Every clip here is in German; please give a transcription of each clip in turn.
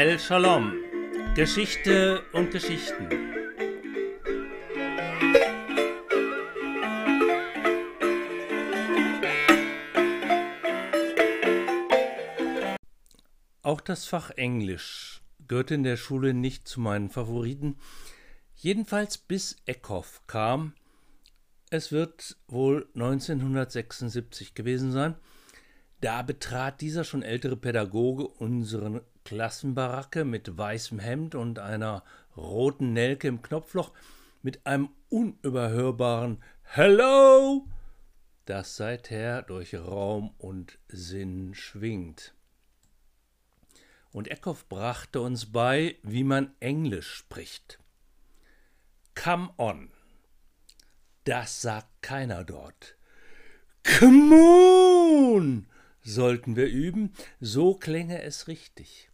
El Shalom. Geschichte und Geschichten. Auch das Fach Englisch gehörte in der Schule nicht zu meinen Favoriten, jedenfalls bis Eckhoff kam. Es wird wohl 1976 gewesen sein. Da betrat dieser schon ältere Pädagoge unsere Klassenbaracke mit weißem Hemd und einer roten Nelke im Knopfloch mit einem unüberhörbaren Hello, das seither durch Raum und Sinn schwingt. Und Eckhoff brachte uns bei, wie man Englisch spricht. Come on. Das sagt keiner dort. Come on sollten wir üben, so klänge es richtig.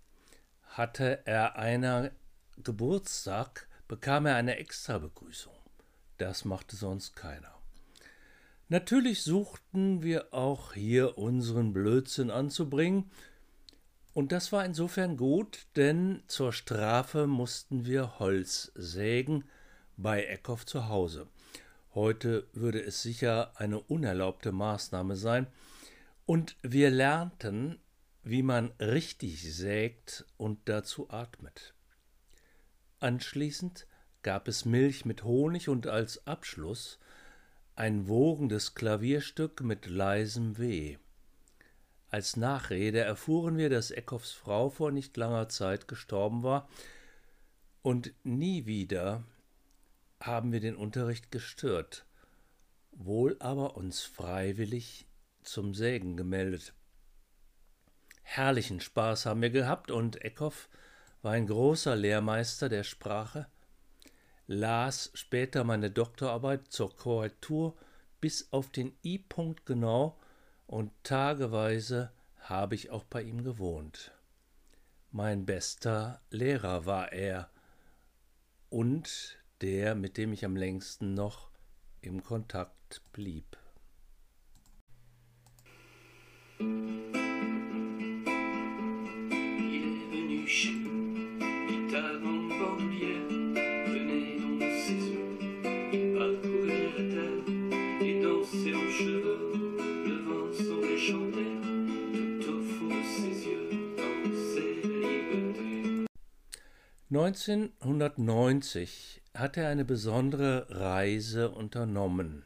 Hatte er einer Geburtstag, bekam er eine Extrabegrüßung. Das machte sonst keiner. Natürlich suchten wir auch hier unseren Blödsinn anzubringen, und das war insofern gut, denn zur Strafe mussten wir Holz sägen bei Eckhoff zu Hause. Heute würde es sicher eine unerlaubte Maßnahme sein, und wir lernten, wie man richtig sägt und dazu atmet. Anschließend gab es Milch mit Honig und als Abschluss ein wogendes Klavierstück mit leisem Weh. Als Nachrede erfuhren wir, dass Eckhoffs Frau vor nicht langer Zeit gestorben war, und nie wieder haben wir den Unterricht gestört, wohl aber uns freiwillig zum Sägen gemeldet. Herrlichen Spaß haben wir gehabt und Eckhoff war ein großer Lehrmeister der Sprache, las später meine Doktorarbeit zur Korrektur bis auf den I-Punkt genau und tageweise habe ich auch bei ihm gewohnt. Mein bester Lehrer war er und der, mit dem ich am längsten noch im Kontakt blieb. Neunzehnhundertneunzig hat er eine besondere Reise unternommen.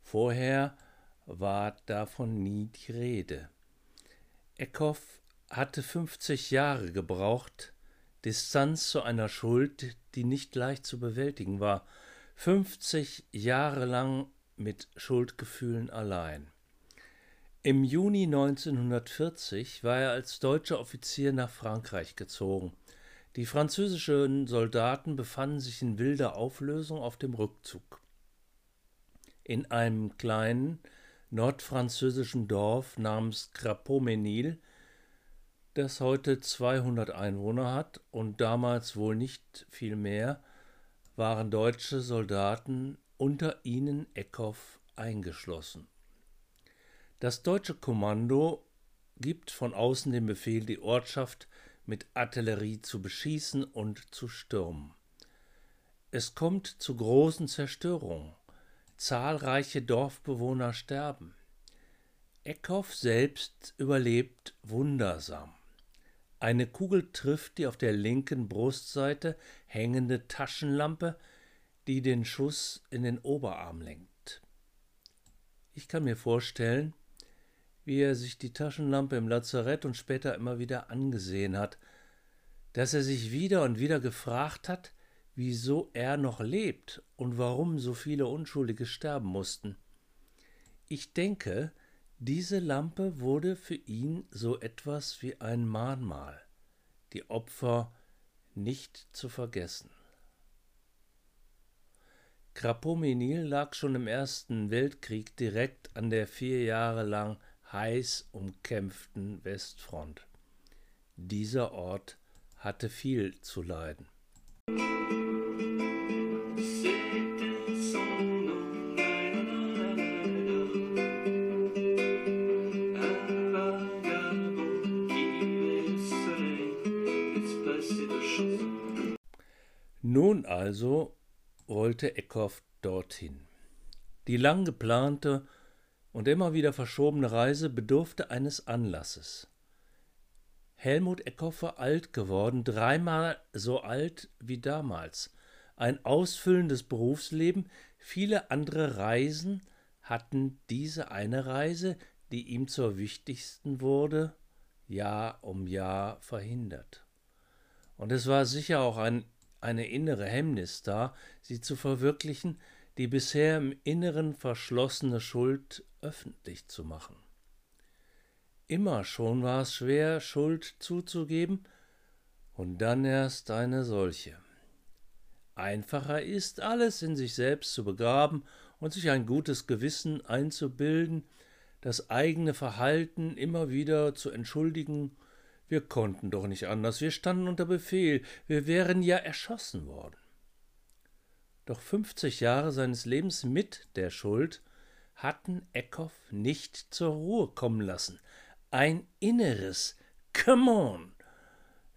Vorher war davon nie die Rede. Eckhoff hatte 50 Jahre gebraucht, Distanz zu einer Schuld, die nicht leicht zu bewältigen war, 50 Jahre lang mit Schuldgefühlen allein. Im Juni 1940 war er als deutscher Offizier nach Frankreich gezogen. Die französischen Soldaten befanden sich in wilder Auflösung auf dem Rückzug. In einem kleinen, nordfranzösischen Dorf namens Crapeau-Ménil, das heute 200 Einwohner hat und damals wohl nicht viel mehr, waren deutsche Soldaten, unter ihnen Eckhoff, eingeschlossen. Das deutsche Kommando gibt von außen den Befehl, die Ortschaft mit Artillerie zu beschießen und zu stürmen. Es kommt zu großen Zerstörungen. Zahlreiche Dorfbewohner sterben. Eckhoff selbst überlebt wundersam. Eine Kugel trifft die auf der linken Brustseite hängende Taschenlampe, die den Schuss in den Oberarm lenkt. Ich kann mir vorstellen, wie er sich die Taschenlampe im Lazarett und später immer wieder angesehen hat, dass er sich wieder und wieder gefragt hat, wieso er noch lebt und warum so viele Unschuldige sterben mussten. Ich denke, diese Lampe wurde für ihn so etwas wie ein Mahnmal, die Opfer nicht zu vergessen. Krapomenil lag schon im Ersten Weltkrieg direkt an der vier Jahre lang heiß umkämpften Westfront. Dieser Ort hatte viel zu leiden. Nun also wollte Eckhoff dorthin. Die lang geplante und immer wieder verschobene Reise bedurfte eines Anlasses. Helmut Eckhoff war alt geworden, dreimal so alt wie damals. Ein ausfüllendes Berufsleben, viele andere Reisen hatten diese eine Reise, die ihm zur wichtigsten wurde, Jahr um Jahr verhindert. Und es war sicher auch ein, eine innere Hemmnis da, sie zu verwirklichen, die bisher im Inneren verschlossene Schuld öffentlich zu machen. Immer schon war es schwer, Schuld zuzugeben, und dann erst eine solche. Einfacher ist, alles in sich selbst zu begraben und sich ein gutes Gewissen einzubilden, das eigene Verhalten immer wieder zu entschuldigen. Wir konnten doch nicht anders, wir standen unter Befehl, wir wären ja erschossen worden. Doch fünfzig Jahre seines Lebens mit der Schuld hatten Eckhoff nicht zur Ruhe kommen lassen. Ein inneres Come on!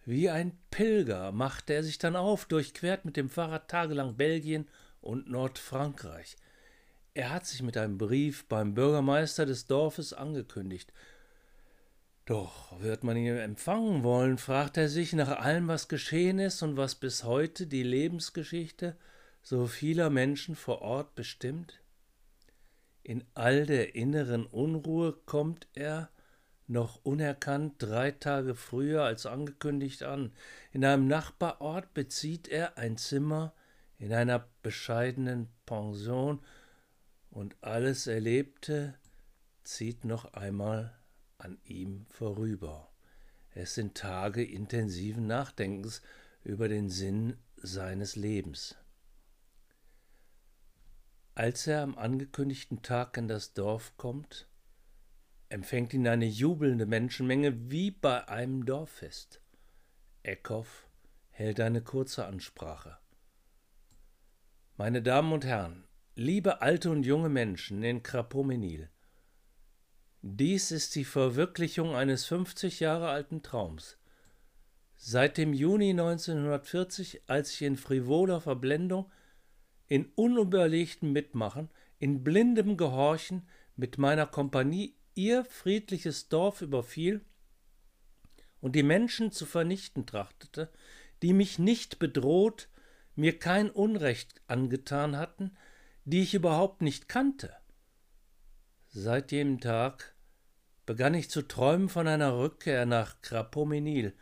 Wie ein Pilger machte er sich dann auf, durchquert mit dem Fahrrad tagelang Belgien und Nordfrankreich. Er hat sich mit einem Brief beim Bürgermeister des Dorfes angekündigt. Doch wird man ihn empfangen wollen, fragt er sich nach allem, was geschehen ist und was bis heute die Lebensgeschichte so vieler Menschen vor Ort bestimmt? In all der inneren Unruhe kommt er, noch unerkannt, drei Tage früher als angekündigt an. In einem Nachbarort bezieht er ein Zimmer in einer bescheidenen Pension und alles Erlebte zieht noch einmal an ihm vorüber. Es sind Tage intensiven Nachdenkens über den Sinn seines Lebens. Als er am angekündigten Tag in das Dorf kommt, empfängt ihn eine jubelnde Menschenmenge wie bei einem Dorffest. Eckhoff hält eine kurze Ansprache. Meine Damen und Herren, Liebe alte und junge Menschen in Krapomenil, dies ist die Verwirklichung eines 50 Jahre alten Traums. Seit dem Juni 1940, als ich in frivoler Verblendung, in unüberlegtem Mitmachen, in blindem Gehorchen mit meiner Kompanie ihr friedliches Dorf überfiel und die Menschen zu vernichten trachtete, die mich nicht bedroht, mir kein Unrecht angetan hatten, die ich überhaupt nicht kannte. Seit jenem Tag begann ich zu träumen von einer Rückkehr nach Krapomenil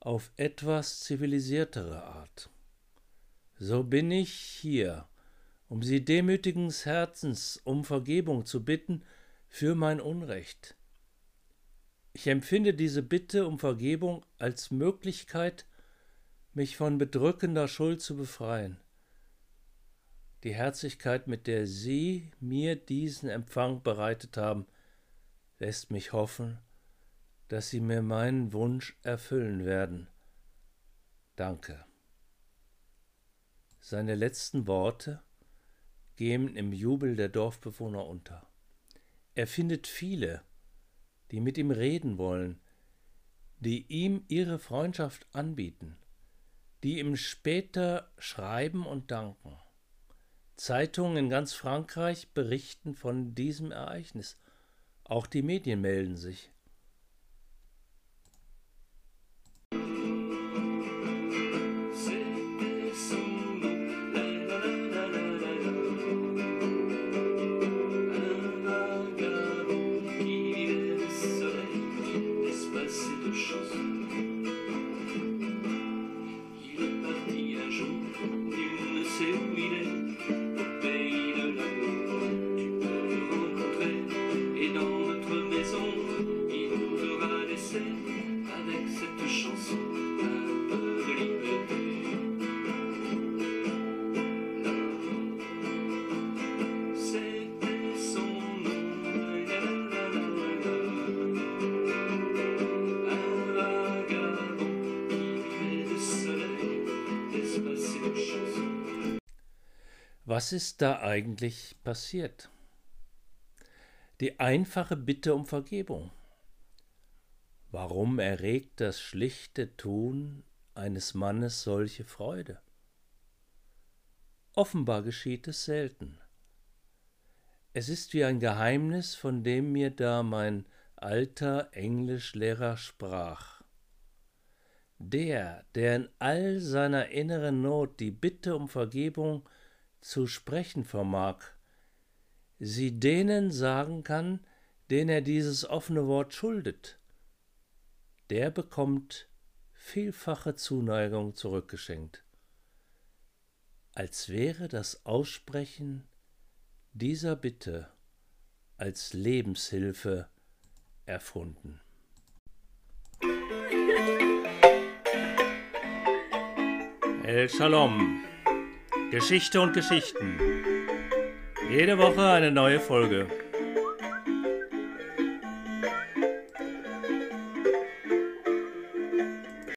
auf etwas zivilisiertere Art. So bin ich hier, um Sie demütigen Herzens um Vergebung zu bitten für mein Unrecht. Ich empfinde diese Bitte um Vergebung als Möglichkeit, mich von bedrückender Schuld zu befreien. Die Herzlichkeit, mit der Sie mir diesen Empfang bereitet haben, lässt mich hoffen, dass Sie mir meinen Wunsch erfüllen werden. Danke. Seine letzten Worte gehen im Jubel der Dorfbewohner unter. Er findet viele, die mit ihm reden wollen, die ihm ihre Freundschaft anbieten, die ihm später schreiben und danken. Zeitungen in ganz Frankreich berichten von diesem Ereignis. Auch die Medien melden sich. Was ist da eigentlich passiert? Die einfache Bitte um Vergebung. Warum erregt das schlichte Tun eines Mannes solche Freude? Offenbar geschieht es selten. Es ist wie ein Geheimnis, von dem mir da mein alter Englischlehrer sprach. Der, der in all seiner inneren Not die Bitte um Vergebung zu sprechen vermag, sie denen sagen kann, denen er dieses offene Wort schuldet, der bekommt vielfache Zuneigung zurückgeschenkt, als wäre das Aussprechen dieser Bitte als Lebenshilfe erfunden. El Shalom. Geschichte und Geschichten. Jede Woche eine neue Folge.